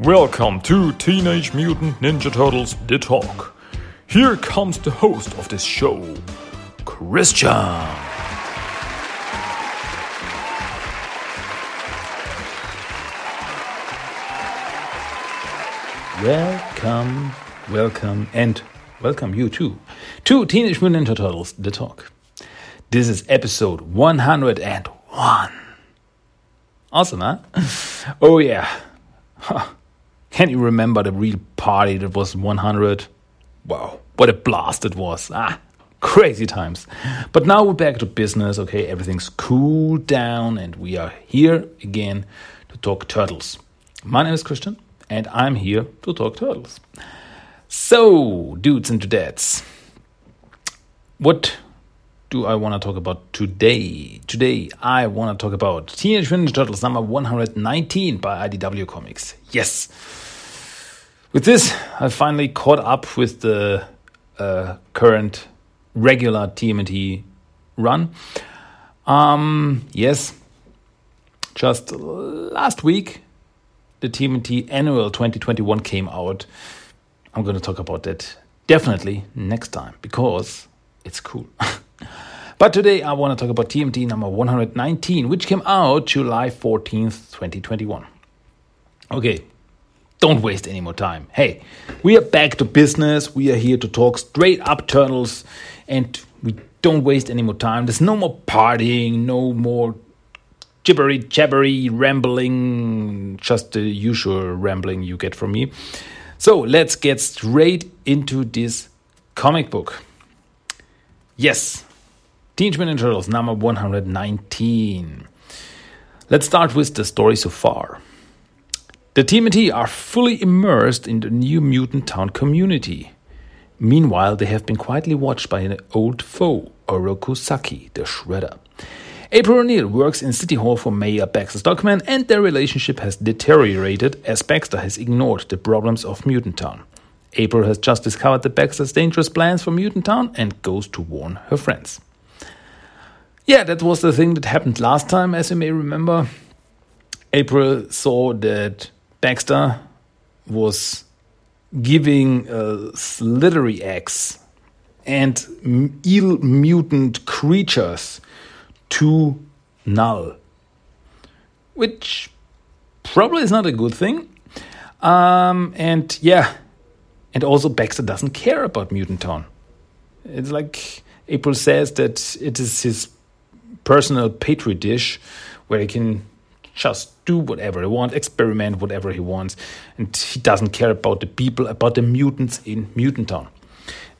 Welcome to Teenage Mutant Ninja Turtles The Talk. Here comes the host of this show, Christian. Welcome, welcome, and welcome you too to Teenage Mutant Ninja Turtles The Talk. This is episode 101. Awesome, huh? Oh, yeah. Huh. Can you remember the real party that was 100? Wow, what a blast it was. Ah, crazy times. But now we're back to business, okay? Everything's cooled down, and we are here again to talk turtles. My name is Christian, and I'm here to talk turtles. So, dudes and dudettes, what do I want to talk about today? Today, I want to talk about Teenage Mutant Turtles number 119 by IDW Comics. Yes. With this, I finally caught up with the uh, current regular TMNT run. Um, yes, just last week, the TMNT annual 2021 came out. I'm going to talk about that definitely next time because it's cool. but today I want to talk about TMT number 119, which came out July 14th, 2021. Okay, don't waste any more time. Hey, we are back to business. We are here to talk straight up turtles, and we don't waste any more time. There's no more partying, no more gibbery jabbery rambling, just the usual rambling you get from me. So let's get straight into this comic book. Yes, Teenage Mutant Turtles number 119. Let's start with the story so far. The TMNT are fully immersed in the new mutant town community. Meanwhile, they have been quietly watched by an old foe, Oroku Saki, the Shredder. April O'Neil works in City Hall for Mayor Baxter Stockman, and their relationship has deteriorated as Baxter has ignored the problems of Mutant Town. April has just discovered the Baxter's dangerous plans for Mutant Town and goes to warn her friends. Yeah, that was the thing that happened last time, as you may remember. April saw that Baxter was giving a slithery eggs and eel mutant creatures to Null, which probably is not a good thing. Um, and yeah, and also Baxter doesn't care about Mutant Town. It's like April says that it is his personal petri dish where he can just do whatever he wants, experiment whatever he wants, and he doesn't care about the people, about the mutants in Mutant Town.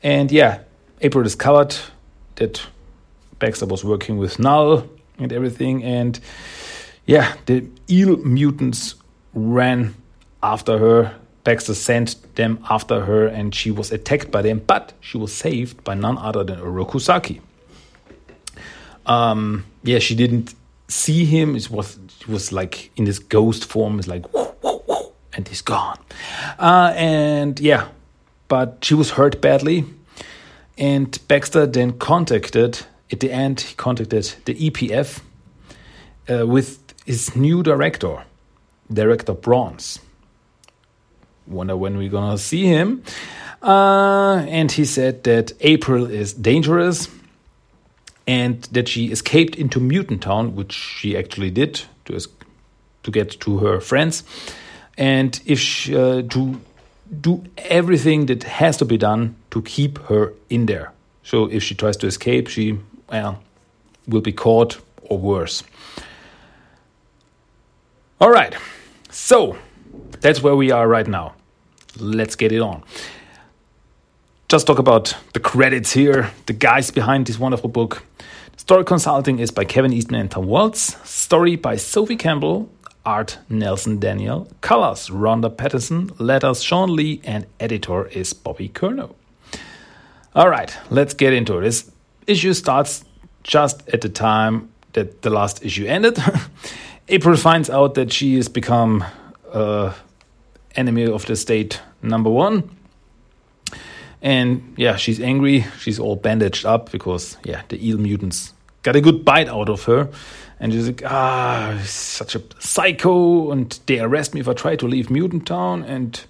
And yeah, April discovered that Baxter was working with Null and everything, and yeah, the eel mutants ran after her. Baxter sent them after her, and she was attacked by them, but she was saved by none other than Oroku Saki. Um, yeah, she didn't see him. It was it was like in this ghost form. It's like whoo, whoo, whoo, and he's gone. Uh, and yeah, but she was hurt badly. And Baxter then contacted. At the end, he contacted the EPF uh, with his new director, Director Bronze. Wonder when we're gonna see him. Uh, and he said that April is dangerous and that she escaped into Mutant Town, which she actually did to to get to her friends, and if she, uh, to do everything that has to be done to keep her in there. So if she tries to escape, she well will be caught or worse. All right, so that's where we are right now. Let's get it on. Just talk about the credits here, the guys behind this wonderful book. Story consulting is by Kevin Eastman and Tom Waltz. Story by Sophie Campbell, art Nelson Daniel, colors Ronda Pattison, letters Shawn Lee, and editor is Bobby Curnow. All right, let's get into it. This issue starts just at the time that the last issue ended. April finds out that she has become uh, enemy of the state number one. And yeah, she's angry. She's all bandaged up because, yeah, the eel mutants got a good bite out of her. And she's like, ah, such a psycho, and they arrest me if I try to leave Mutant Town. And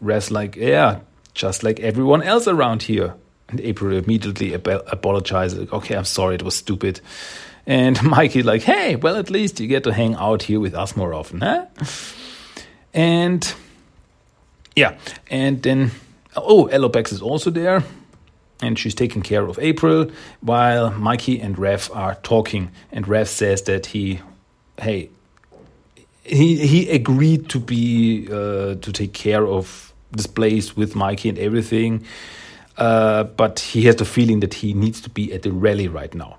Raph's like, yeah, just like everyone else around here. And April immediately ap- apologizes. Like, okay, I'm sorry, it was stupid. And Mikey like, hey, well, at least you get to hang out here with us more often, huh? And yeah, and then oh, Alopex is also there, and she's taking care of April while Mikey and Raph are talking. And Raph says that he, hey, he he agreed to be uh, to take care of this place with Mikey and everything, uh, but he has the feeling that he needs to be at the rally right now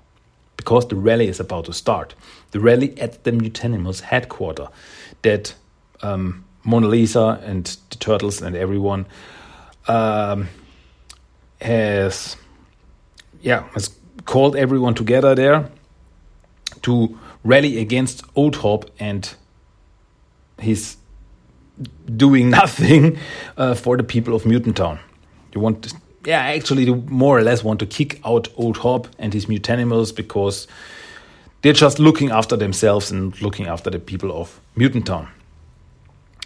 because the rally is about to start. The rally at the Mutanimals headquarters that um, Mona Lisa and the Turtles and everyone um, has, yeah, has called everyone together there to rally against Old Hob and he's doing nothing uh, for the people of Mutant Town. You want, to, yeah, actually, more or less want to kick out Old Hob and his mutanimals because they're just looking after themselves and looking after the people of Mutant Town.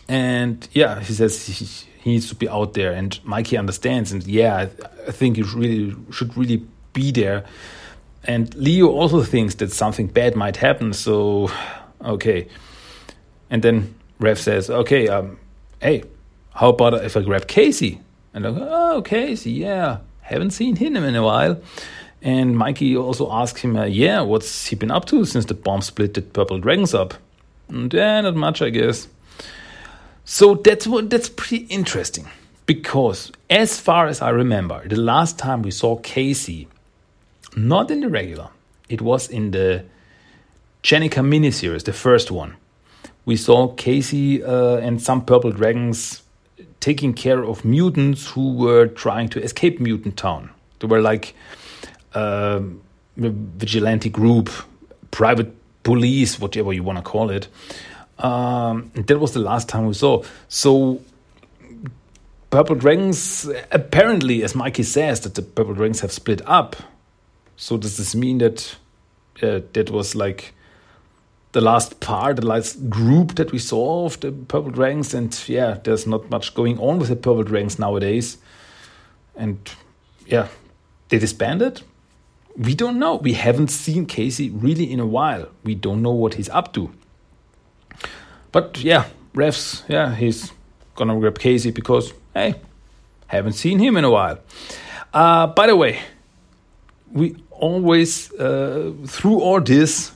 And yeah, he says he, he needs to be out there, and Mikey understands. And yeah, I, I think he really should really be there. And Leo also thinks that something bad might happen. So, okay. And then Raph says, "Okay, um, hey, how about if I grab Casey?" And I go, "Oh, Casey, yeah, haven't seen him in a while." And Mikey also asks him, uh, "Yeah, what's he been up to since the bomb split the Purple Dragons up?" And yeah, not much, I guess. So that's what that's pretty interesting because as far as I remember, the last time we saw Casey, not in the regular, it was in the Jennika miniseries, the first one. We saw Casey uh, and some purple dragons taking care of mutants who were trying to escape Mutant Town. They were like uh, vigilante group, private police, whatever you want to call it. Um, that was the last time we saw. So, Purple Dragons, apparently, as Mikey says, that the Purple Dragons have split up. So, does this mean that uh, that was like the last part, the last group that we saw of the Purple Dragons? And yeah, there's not much going on with the Purple Dragons nowadays. And yeah, they disbanded? We don't know. We haven't seen Casey really in a while. We don't know what he's up to. But yeah, Raph's, yeah, he's gonna grab Casey because hey, haven't seen him in a while. Uh, by the way, we always uh, through all this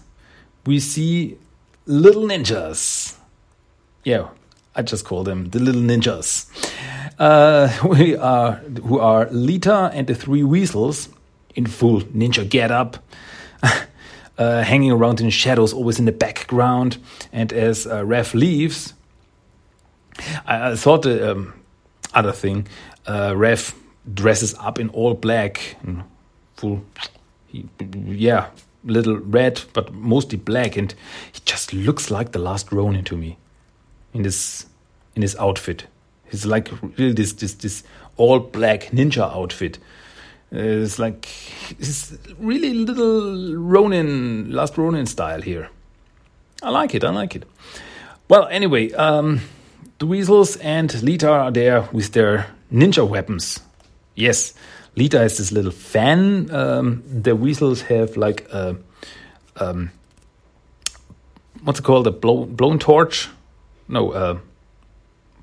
we see little ninjas. Yeah, I just call them the little ninjas. Uh, we are who are Lita and the three weasels in full ninja getup. uh, hanging around in shadows, always in the background. And as uh, Raph leaves, I, I thought the um, other thing, uh, Raph dresses up in all black, full, he, yeah, little red, but mostly black, and he just looks like the last Ronin to me in this in his outfit. He's like really this this this all black ninja outfit. It's like it's really little Ronin, last Ronin style here. I like it. I like it. Well, anyway, um, the weasels and Lita are there with their ninja weapons. Yes, Lita has this little fan. Um, the weasels have like a um, what's it called? A blow, blown torch? No, uh,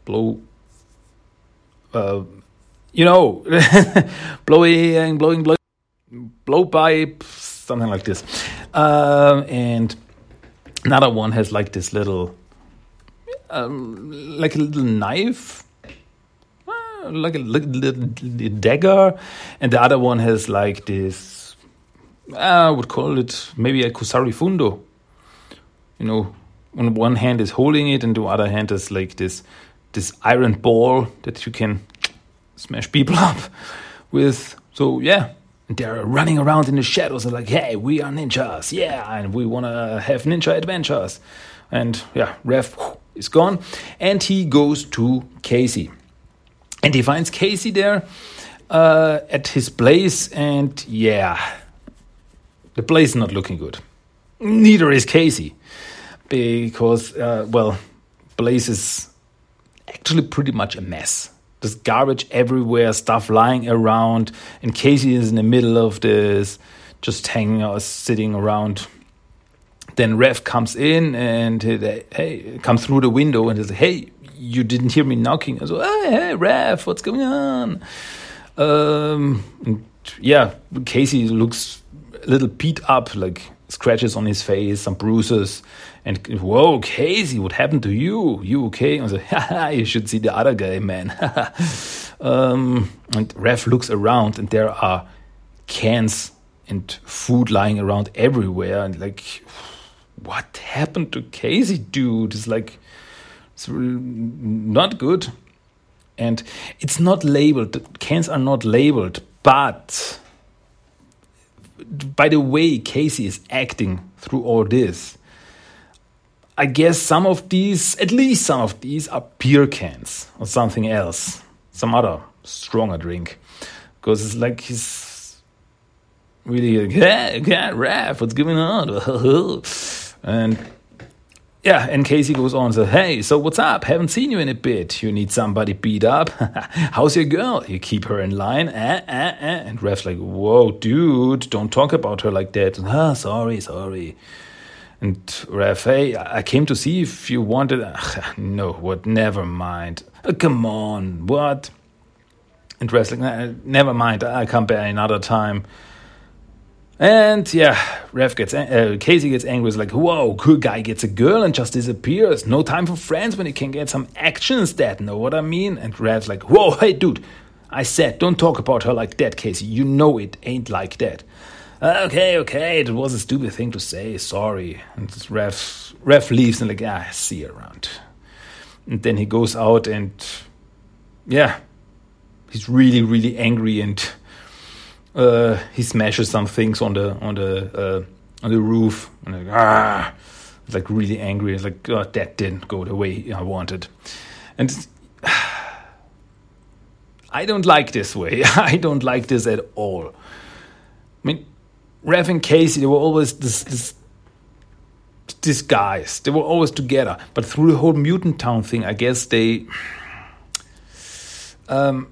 blow. Uh, you know, blowing, blowing, blow pipe, something like this. Um, and another one has like this little, um, like a little knife, uh, like a little, little, little dagger, and the other one has like this. I would call it maybe a kusari fundo. You know, on one hand is holding it, and the other hand is like this this iron ball that you can smash people up with. So yeah, they're running around in the shadows and like, hey, we are ninjas, yeah, and we want to have ninja adventures. And yeah, Raph is gone, and he goes to Casey, and he finds Casey there uh, at his place, and yeah, the place is not looking good. Neither is Casey, because uh, well, Blaze is actually pretty much a mess. There's garbage everywhere, stuff lying around, and Casey is in the middle of this, just hanging out, sitting around. Then Raph comes in and hey, comes through the window and says, "Hey, you didn't hear me knocking." I said, "Hey, hey, Raph, what's going on?" Um, yeah, Casey looks a little beat up, like scratches on his face, some bruises. And whoa, Casey, what happened to you? You okay? I was like, you should see the other guy, man. um, and Raph looks around, and there are cans and food lying around everywhere. And like, what happened to Casey, dude? It's like, it's not good. And it's not labeled, cans are not labeled, but by the way Casey is acting through all this, I guess some of these, at least some of these, are beer cans or something else, some other stronger drink. Because it's like he's really like, yeah, yeah, Raph, what's going on? and yeah, and Casey goes on and says, Hey, so what's up? Haven't seen you in a bit. You need somebody beat up? How's your girl? You keep her in line? Eh, eh, eh. And Raph's like, Whoa, dude, don't talk about her like that. Ah, sorry, sorry. And hey, I came to see if you wanted. no, what? Never mind. Oh, come on, what? And like, Never mind, I'll come back another time. And yeah, Raph gets uh, Casey gets angry. It's like, whoa, cool guy gets a girl and just disappears. No time for friends when he can get some action instead. Know what I mean? And Raph's like, whoa, hey dude, I said don't talk about her like that, Casey. You know it ain't like that. Okay, okay, it was a stupid thing to say. Sorry. And Raph Raph leaves and like, ah, see you around. And then he goes out and yeah, he's really, really angry and uh, he smashes some things on the on the uh, on the roof and like, ah, like really angry. It's like oh, that didn't go the way I wanted, and I don't like this way. I don't like this at all. Raph and Casey, they were always this, this guys. They were always together, but through the whole mutant town thing, I guess they, um,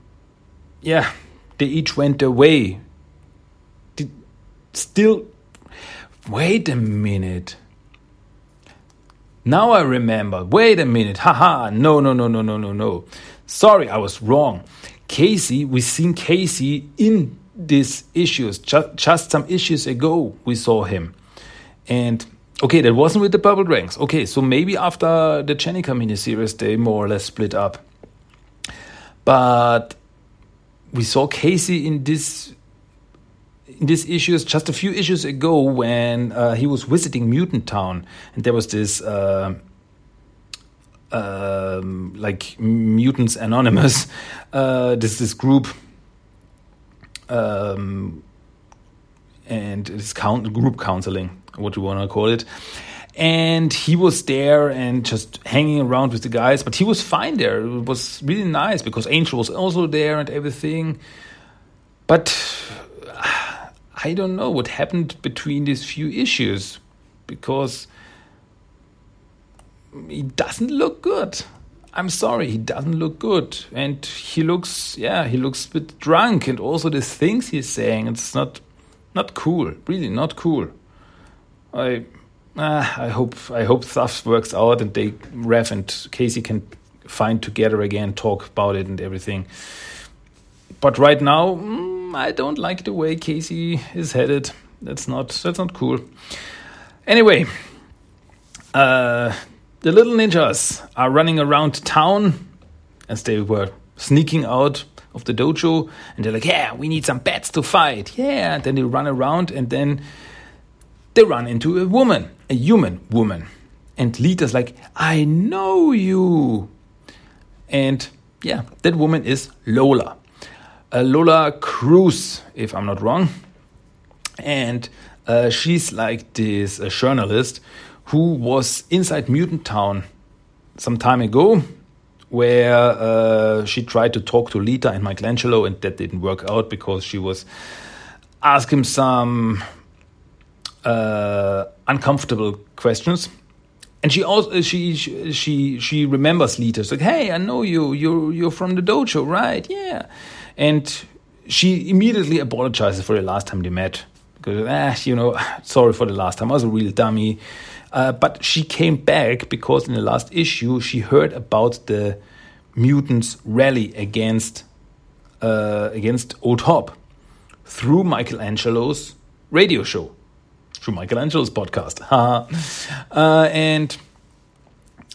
yeah, they each went their way still. Wait a minute. Now I remember. Wait a minute. Haha. No, no, no, no, no, no, no. Sorry, I was wrong. Casey, we seen Casey in these issues. Just, just some issues ago, we saw him. And okay, that wasn't with the Purple Dragons. Okay, so maybe after the Jennika mini series, they more or less split up. But we saw Casey in this in these issues just a few issues ago when uh, he was visiting Mutant Town, and there was this. Uh, um, like Mutants Anonymous, uh, this this group, um, and this count group counseling, what you want to call it, and he was there and just hanging around with the guys, but he was fine there. It was really nice because Angel was also there and everything, but I don't know what happened between these few issues because he doesn't look good. I'm sorry, he doesn't look good. And he looks, yeah, he looks a bit drunk. And also the things he's saying, it's not, not cool. Really, not cool. I, uh, I hope, I hope stuff works out and they, Raph and Casey can find together again, talk about it and everything. But right now, mm, I don't like the way Casey is headed. That's not that's not cool. Anyway, uh, the little ninjas are running around town as they were sneaking out of the dojo, and they're like, "Yeah, we need some bats to fight." Yeah, and then they run around, and then they run into a woman, a human woman, and Lita's like, "I know you," and yeah, that woman is Lola. Uh, Lola Cruz, if I'm not wrong. And uh, she's like this uh, journalist who was inside Mutant Town some time ago, where uh, she tried to talk to Lita and Michelangelo, and that didn't work out because she was asking some uh, uncomfortable questions. And she also she she she remembers Lita. It's like, hey, I know you. You're you're from the dojo, right? Yeah. And she immediately apologizes for the last time they met because ah, you know, sorry for the last time. I was a real dummy. Uh, but she came back because in the last issue she heard about the mutants rally against uh, against Old Hob through Michelangelo's radio show, through Michelangelo's podcast. uh, and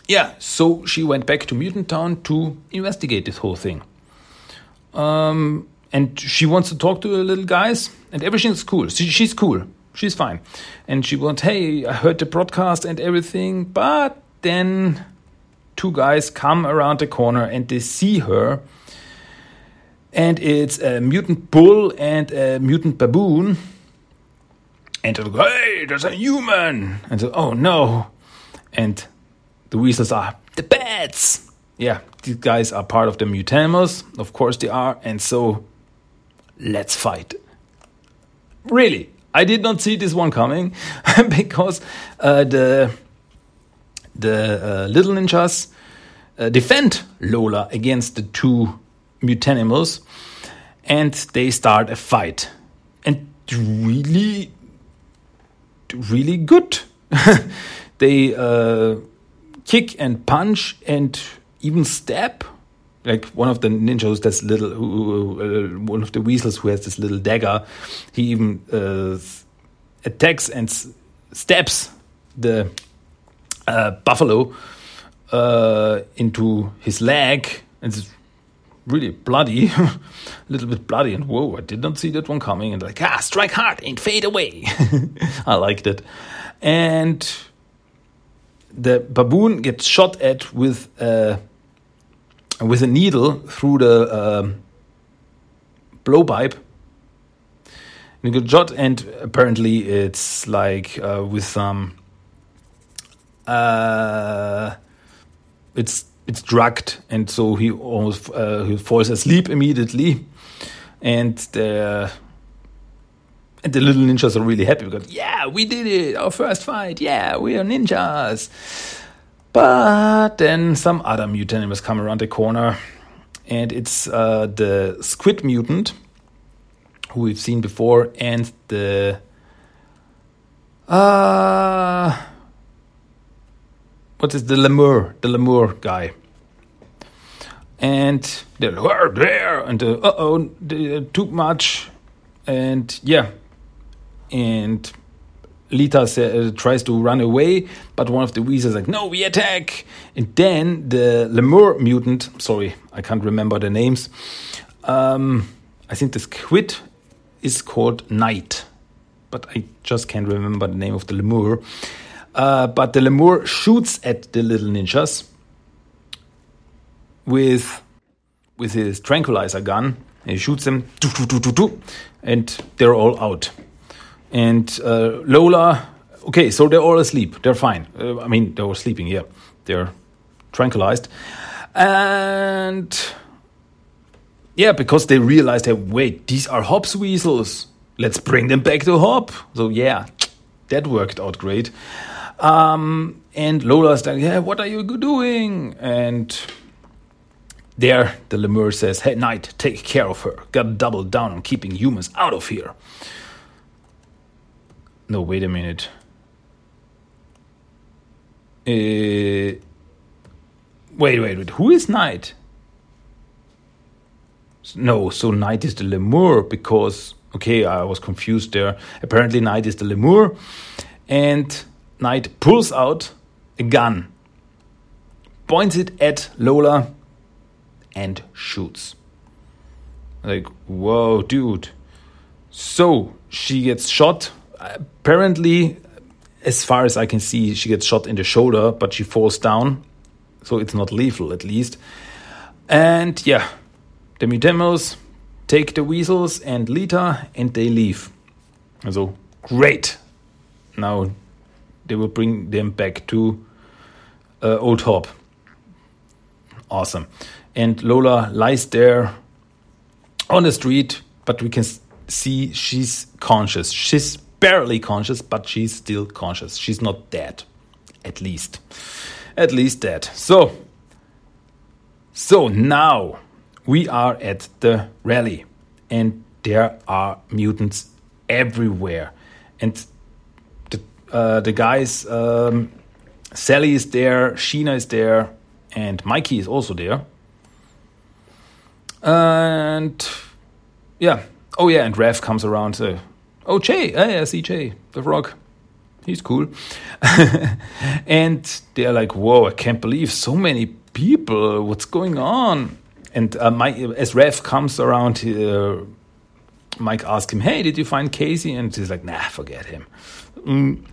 yeah, so she went back to Mutant Town to investigate this whole thing. Um, and she wants to talk to the little guys, and everything's cool. She, she's cool she's fine. And she went, hey, I heard the broadcast and everything, but then two guys come around the corner and they see her. And it's a mutant bull and a mutant baboon. And they go, hey, there's a human. And so, oh no. And the weasels are the bats. Yeah, these guys are part of the mutanimals. Of course they are. And so let's fight. Really, I did not see this one coming because uh, the the uh, little ninjas uh, defend Lola against the two mutanimals, and they start a fight, and really, really good. they uh, kick and punch and even stab like one of the ninjas that's little uh, one of the weasels who has this little dagger he even uh, attacks and stabs the uh, buffalo uh, into his leg. And it's really bloody a little bit bloody. And whoa i did not see that one coming. And like ah strike hard and fade away. I liked it. And the baboon gets shot at with a with a needle through the um, blowpipe. And you shot, and apparently it's like uh, with some. Uh, it's it's drugged, and so he almost uh, he falls asleep immediately, and the and the little ninjas are really happy because yeah, we did it, our first fight, yeah, we are ninjas. But then some other mutant has come around the corner, and it's uh, the squid mutant who we've seen before, and the uh, what is the lemur, the lemur guy, and they're there, and uh oh, too much, and yeah, and Lita uh, tries to run away, but one of the is like, no, we attack. And then the lemur mutant, sorry, I can't remember the names. Um, I think the squid is called Night, but I just can't remember the name of the lemur. Uh, but the lemur shoots at the little ninjas with with his tranquilizer gun. He shoots them, and they're all out. And uh, Lola, okay, so they're all asleep. They're fine. Uh, I mean, they were sleeping, yeah. They're tranquilized. And yeah, because they realized that, wait, these are Hob's weasels. Let's bring them back to Hob. So yeah, that worked out great. Um, and Lola's like, yeah, what are you doing? And there, the lemur says, hey, Knight, take care of her. Gotta double down on keeping humans out of here. No, wait a minute. Uh, wait, wait, wait. Who is Knight? No, so Knight is the lemur because okay, I was confused there. Apparently, Knight is the lemur, and Knight pulls out a gun, points it at Lola, and shoots. Like, whoa, dude. So she gets shot apparently, as far as I can see, she gets shot in the shoulder, but she falls down, so it's not lethal at least. And yeah, the Mutanimals take the weasels and Lita, and they leave. So great. Now they will bring them back to uh, Old Hob. Awesome. And Lola lies there on the street, but we can see she's conscious. She's barely conscious, but she's still conscious. She's not dead, at least, at least dead. So, so now we are at the rally, and there are mutants everywhere, and the uh, the guys. Um, Sally is there, Sheena is there, and Mikey is also there. And yeah, oh yeah, and Raph comes around. So, oh Jay, I see Jay, the frog. He's cool. and they're like, whoa, I can't believe so many people. What's going on? And uh, Mike, as Raph comes around, uh, Mike asks him, hey, did you find Casey? And he's like, nah, forget him. Mm.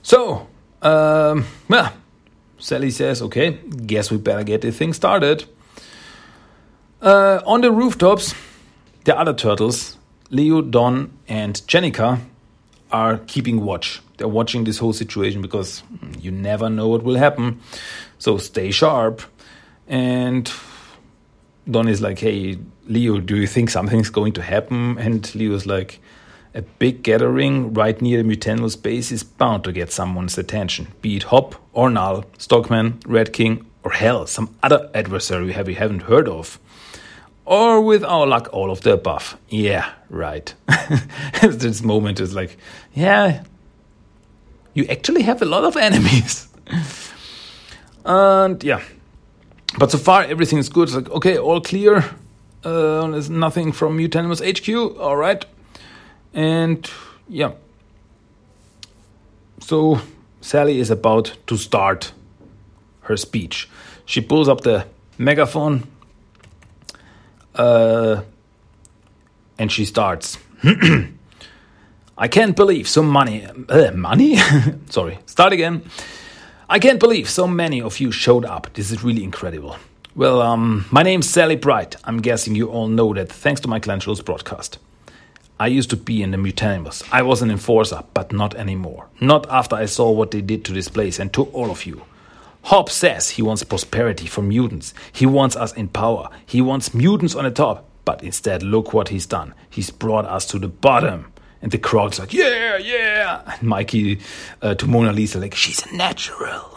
So, um, yeah, Sally says, okay, guess we better get the thing started. Uh, on the rooftops, the other turtles, Leo, Don, and Jennika, are keeping watch. They're watching this whole situation because mm, you never know what will happen. So stay sharp. And Don is like, hey, Leo, do you think something's going to happen? And Leo's like, a big gathering right near the Mutanimals base is bound to get someone's attention, be it Hob or Null, Stockman, Red King, or hell, some other adversary we haven't heard of. Or with our luck, all of the above. Yeah, right. this moment is like, yeah, you actually have a lot of enemies. and yeah, but so far everything is good. It's like, okay, all clear. Uh, there's nothing from Mutanimals HQ. All right. And yeah. So Sally is about to start her speech. She pulls up the megaphone uh, and she starts. I can't believe so many uh, money. Sorry, start again. I can't believe so many of you showed up. This is really incredible. Well, um, my name's Sally Pride. I'm guessing you all know that thanks to Michelangelo's broadcast. I used to be in the Mutanimals. I was an enforcer, but not anymore. Not after I saw what they did to this place and to all of you. Hob says he wants prosperity for mutants. He wants us in power. He wants mutants on the top. But instead, look what he's done. He's brought us to the bottom. And the crowd's like, yeah, yeah. And Mikey uh, to Mona Lisa, like, she's a natural.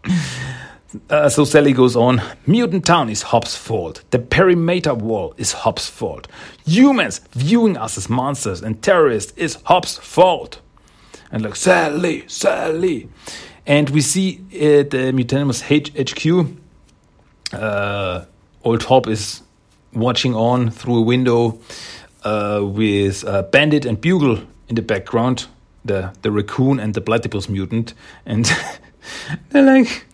uh, so Sally goes on Mutant Town is Hob's fault. The perimeter wall is Hob's fault. Humans viewing us as monsters and terrorists is Hob's fault. And like, Sally, Sally. And we see at the Mutanimals HQ, uh, Old Hob is watching on through a window uh, with uh, Bandit and Bugle in the background, the, the raccoon and the platypus mutant. And they're like,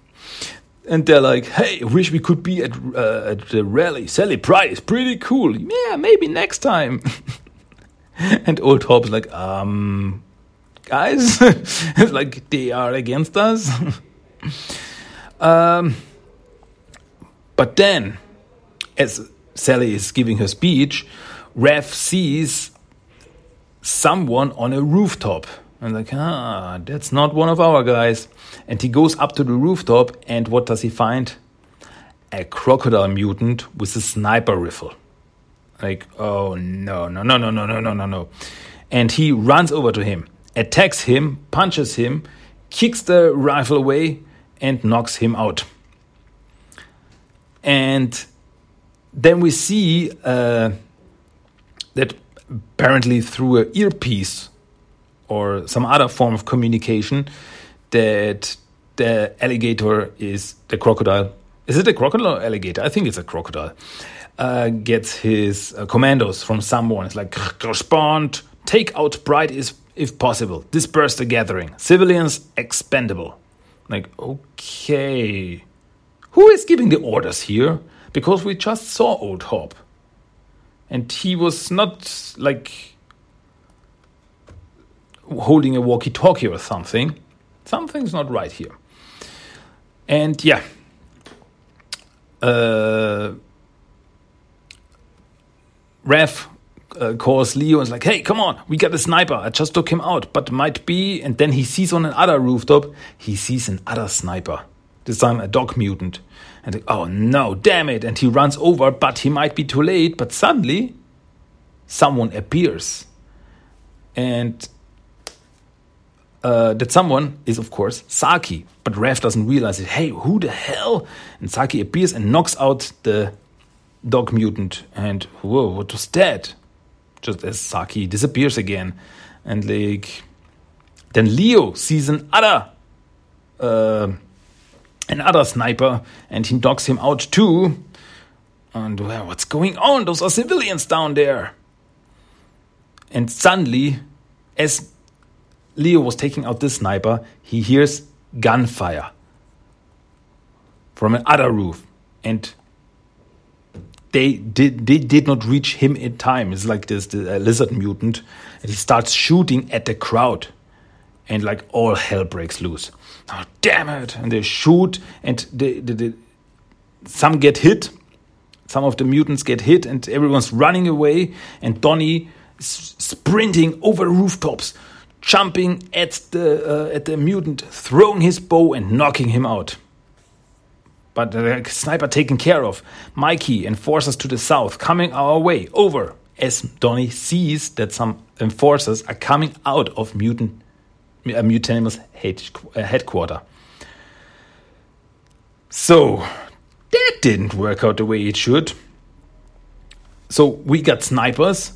and they're like, "Hey, wish we could be at uh, at the rally. Sally Pride is pretty cool. Yeah, maybe next time." and old Hob's like, "Um, guys, like they are against us. um, but then, as Sally is giving her speech, Raph sees someone on a rooftop. And like, ah, that's not one of our guys. And he goes up to the rooftop, and what does he find? A crocodile mutant with a sniper rifle. Like, oh no, no, no, no, no, no, no, no, no. And he runs over to him attacks him, punches him, kicks the rifle away, and knocks him out. And then we see uh, that apparently through an earpiece or some other form of communication, that the alligator is the crocodile. Is it a crocodile or alligator? I think it's a crocodile. Uh, gets his uh, commandos from someone. It's like respond, take out Pride is if possible. Disperse the gathering. Civilians expendable. Like, okay. Who is giving the orders here? Because we just saw Old Hob. And he was not like holding a walkie talkie or something. Something's not right here. And yeah. Uh, Raph uh, calls Leo and is like, hey, come on, we got a sniper. I just took him out, but might be. And then he sees on another rooftop, he sees another sniper. This time a dog mutant. And like, oh no, damn it. And he runs over, but he might be too late. But suddenly, someone appears. and uh, that someone is, of course, Saki. But Raph doesn't realize it. Hey, who the hell? And Saki appears and knocks out the dog mutant. And whoa, what was that? Just as Saki disappears again. And like, then Leo sees an other, uh, another sniper, and he knocks him out too. And well, what's going on? Those are civilians down there. And suddenly, as Leo was taking out this sniper, he hears gunfire from another roof. And they did, they did not reach him in time. It's like this the, uh, lizard mutant. And he starts shooting at the crowd. And like all hell breaks loose. Oh, damn it. And they shoot, and they, they, they, some get hit. Some of the mutants get hit, and everyone's running away. And Donnie is sprinting over rooftops jumping at the uh, at the mutant, throwing his bow and knocking him out. But the sniper taken care of. Mikey enforcers to the south coming our way over as Donnie sees that some enforcers are coming out of mutant uh, Mutanimals uh, headquarter. So that didn't work out the way it should. So we got snipers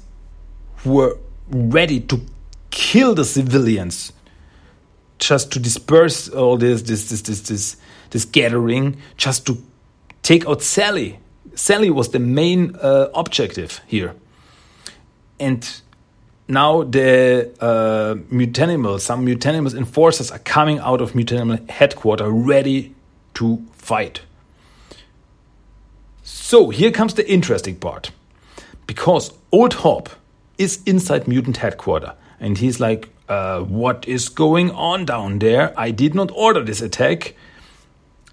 who were ready to kill the civilians just to disperse all this this this this this, this gathering just to take out Sally. Sally was the main uh, objective here, and now the uh, mutanimals, some mutanimals enforcers are coming out of mutanimal headquarters ready to fight. So here comes the interesting part, because Old Hob is inside mutant headquarters and he's like, uh, What is going on down there? I did not order this attack.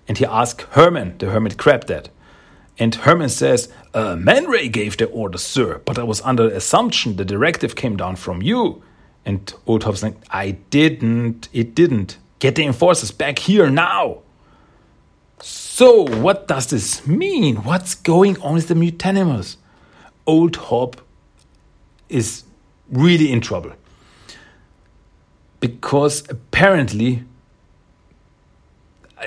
And he asks Herman, the hermit crab, that. And Herman says, uh, Man Ray gave the order, sir, but I was under the assumption the directive came down from you. And Old Hob's like, I didn't. It didn't. Get the enforcers back here now. So, what does this mean? What's going on with the mutanimals? Old Hob is really in trouble because apparently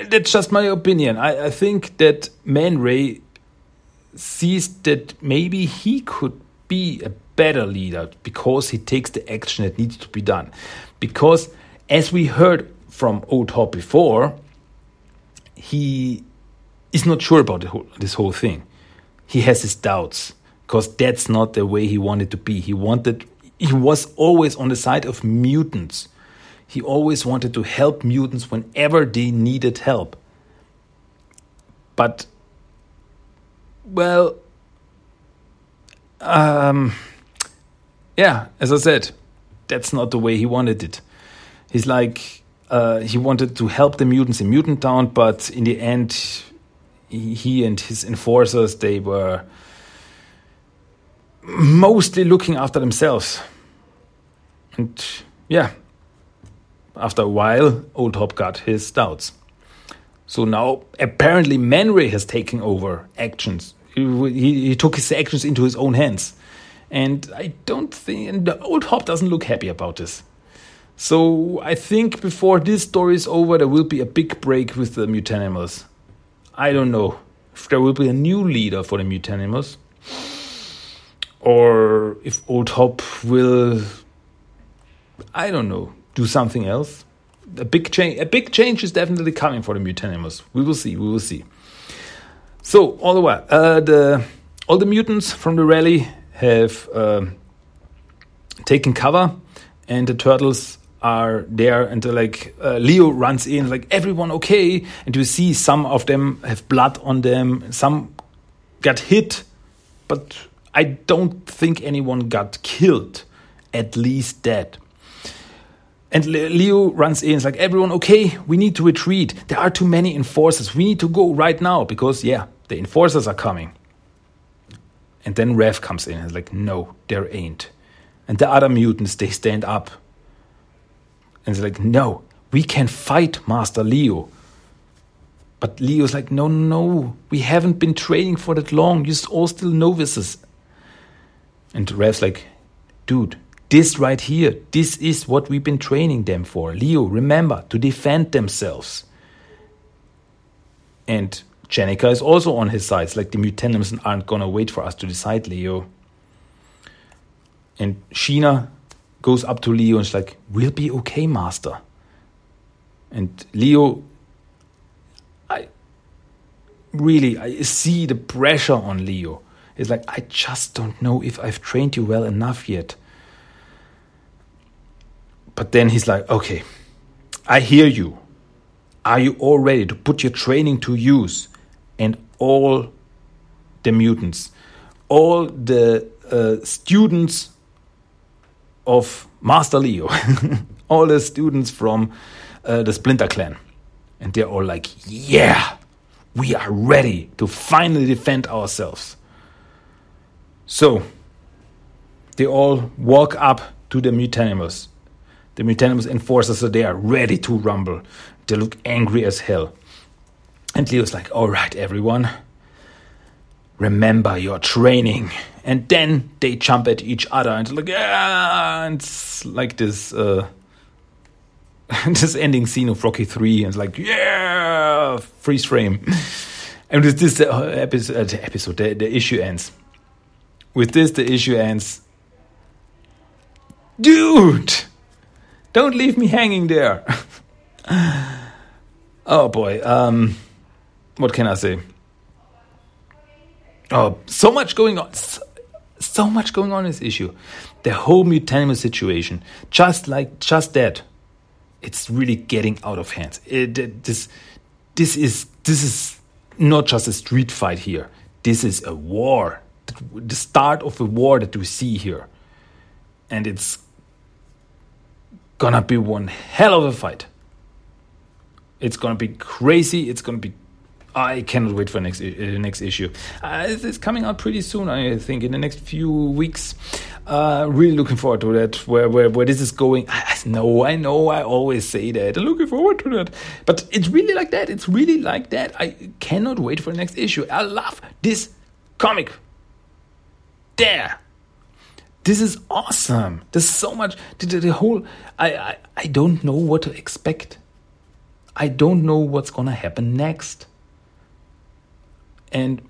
that's just my opinion. I, I think that Man Ray sees that maybe he could be a better leader because he takes the action that needs to be done. Because as we heard from Old Hob before, he is not sure about whole, this whole thing. He has his doubts because that's not the way he wanted to be. He wanted, he was always on the side of mutants he always wanted to help mutants whenever they needed help. But, well, um, yeah, as I said, that's not the way he wanted it. He's like, uh, he wanted to help the mutants in Mutant Town, but in the end, he and his enforcers, they were mostly looking after themselves. And yeah, after a while, Old Hob got his doubts. So now apparently Man Ray has taken over actions. He, he, he, took his actions into his own hands. And I don't think, and Old Hob doesn't look happy about this. So I think before this story is over, there will be a big break with the Mutanimals. I don't know if there will be a new leader for the Mutanimals. Or if Old Hob will, I don't know, do something else. A big change, a big change is definitely coming for the Mutanimals. We will see. We will see. So all the while, uh, the all the mutants from the rally have uh, taken cover, and the turtles are there and like uh, leo runs in like everyone okay and you see some of them have blood on them some got hit but i don't think anyone got killed at least dead and Leo runs in. It's like, everyone, okay, we need to retreat. There are too many enforcers. We need to go right now because, yeah, the enforcers are coming. And then Raph comes in and is like, no, there ain't. And the other mutants, they stand up. And it's like, no, we can fight Master Leo. But Leo's like, no, no, we haven't been training for that long. You're all still novices. And Raph's like, dude, This right here, this is what we've been training them for. Leo, remember to defend themselves. And Jennika is also on his side. It's like the Mutanimals aren't gonna wait for us to decide, Leo. And Sheena goes up to Leo and she's like, We'll be okay, Master. And Leo, I really I see the pressure on Leo. It's like I just don't know if I've trained you well enough yet. But then he's like, okay, I hear you. Are you all ready to put your training to use? And all the mutants, all the uh, students of Master Leo, all the students from uh, the Splinter Clan. And they're all like, yeah, we are ready to finally defend ourselves. So, they all walk up to the Mutanimals. The Mutanimals enforcers are there, ready to rumble. They look angry as hell. And Leo's like, all right, everyone, remember your training. And then they jump at each other and like, yeah, and it's like this, uh, this ending scene of Rocky 3. And it's like, yeah, freeze frame. And with this, the episode, uh, episode the, the issue ends. With this, the issue ends. Dude! Don't leave me hanging there. oh boy. Um, what can I say? Oh, so much going on. So, so much going on in this issue. The whole Mutanimals situation. Just like, just that. It's really getting out of hand. It, this, this is, this is not just a street fight here. This is a war. The start of a war that we see here. And it's gonna be one hell of a fight. It's gonna be crazy. It's gonna be. I cannot wait for next uh, next issue. Uh, it's coming out pretty soon. I think in the next few weeks. Uh, really looking forward to that. Where where where this is going. I, I know. I know. I always say that. I'm looking forward to that. But it's really like that. It's really like that. I cannot wait for the next issue. I love this comic. There this is awesome. There's so much. The, the, the whole. I, I I don't know what to expect. I don't know what's gonna happen next. And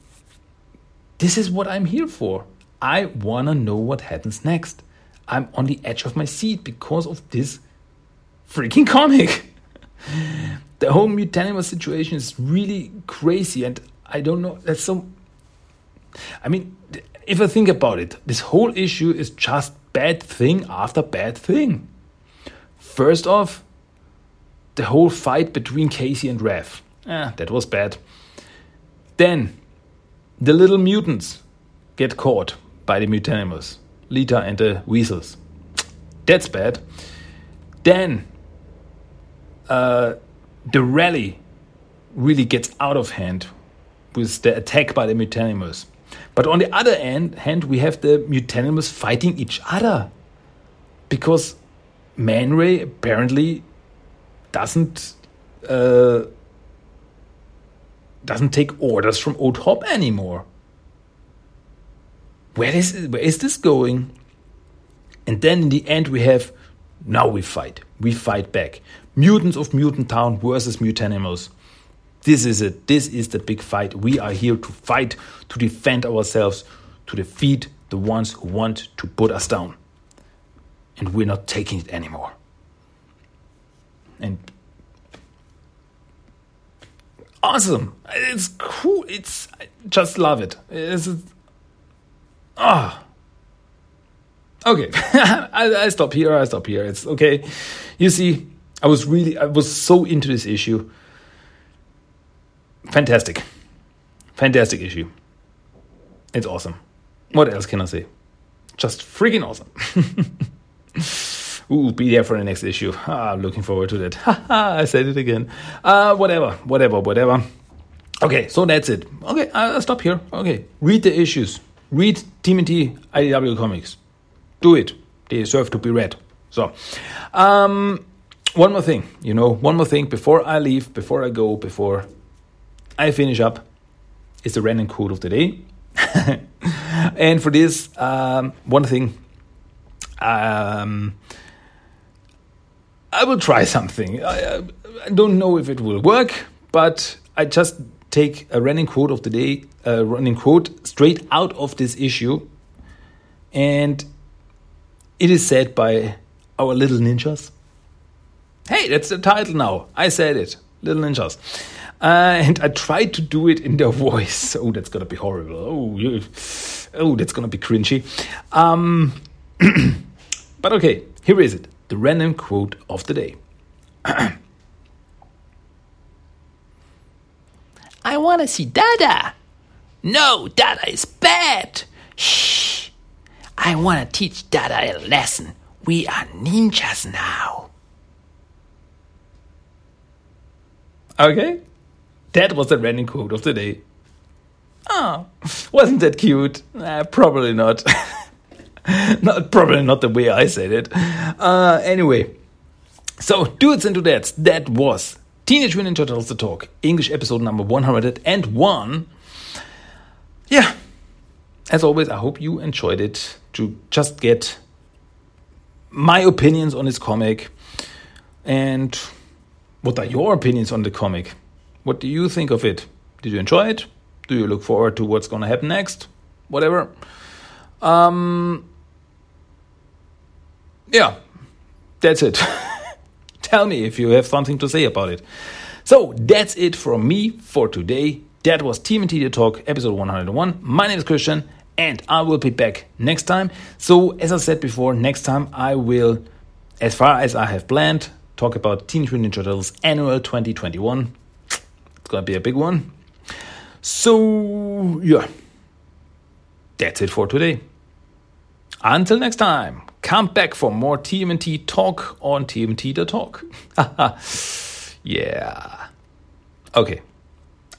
this is what I'm here for. I wanna know what happens next. I'm on the edge of my seat because of this freaking comic. the whole Mutanimals situation is really crazy, and I don't know. That's so. I mean, if I think about it, this whole issue is just bad thing after bad thing. First off, the whole fight between Casey and Rev. Eh, that was bad. Then, the little mutants get caught by the Mutanimals, Lita and the Weasels. That's bad. Then, uh, the rally really gets out of hand with the attack by the Mutanimals. But on the other hand, hand we have the Mutanimals fighting each other. Because Man Ray apparently doesn't uh, doesn't take orders from Old Hob anymore. Where is where is this going? And then in the end we have now we fight. We fight back. Mutants of Mutant Town versus Mutanimals. This is it. This is the big fight. We are here to fight, to defend ourselves, to defeat the ones who want to put us down. And we're not taking it anymore. And awesome. It's cool. It's I just love it. It's ah. Oh. Okay, I, I stop here. I stop here. It's okay. You see, I was really, I was so into this issue fantastic. Fantastic issue. It's awesome. What else can I say? Just freaking awesome. Ooh, be there for the next issue. Ah, looking forward to that. I said it again. Uh, whatever, whatever, whatever. Okay, so that's it. Okay, I'll stop here. Okay, read the issues. Read TMNT IDW comics. Do it. They deserve to be read. So, um, one more thing, you know, one more thing before I leave, before I go, before I finish up is the random quote of the day. and for this, um, one thing Um, I will try something. I, I, don't know if it will work, but I just take a running quote of the day, a running quote straight out of this issue, and it is said by our little ninjas. Hey, that's the title now. I said it, little ninjas. Uh, and I tried to do it in their voice. Oh, that's gonna be horrible. Oh, oh, that's gonna be cringy. Um, but okay, here is it the random quote of the day. I want to see Dada. No, Dada is bad. Shh. I want to teach Dada a lesson. We are ninjas now. Okay, that was the random quote of the day. Oh, wasn't that cute? Uh, probably not. not probably not the way I said it. Uh, anyway, so dudes and dudettes, that was Teenage Mutant Ninja Turtles: The Talk, English episode number one hundred and one. Yeah, as always, I hope you enjoyed it. To just get my opinions on this comic, and what are your opinions on the comic? What do you think of it? Did you enjoy it? Do you look forward to what's going to happen next? Whatever. Um, yeah, that's it. Tell me if you have something to say about it. So that's it from me for today. That was TMNT The Talk, episode 101. My name is Christian, and I will be back next time. So, as I said before, next time I will, as far as I have planned, talk about Teenage Mutant Ninja Turtles Annual 2021. It's gonna be a big one. So, yeah, that's it for today. Until next time, come back for more TMT talk on TMNT the Talk. yeah. Okay.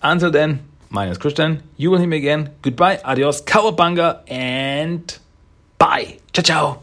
Until then, my name is Christian. You will hear me again. Goodbye, adios, cowabunga, and bye. Ciao, ciao.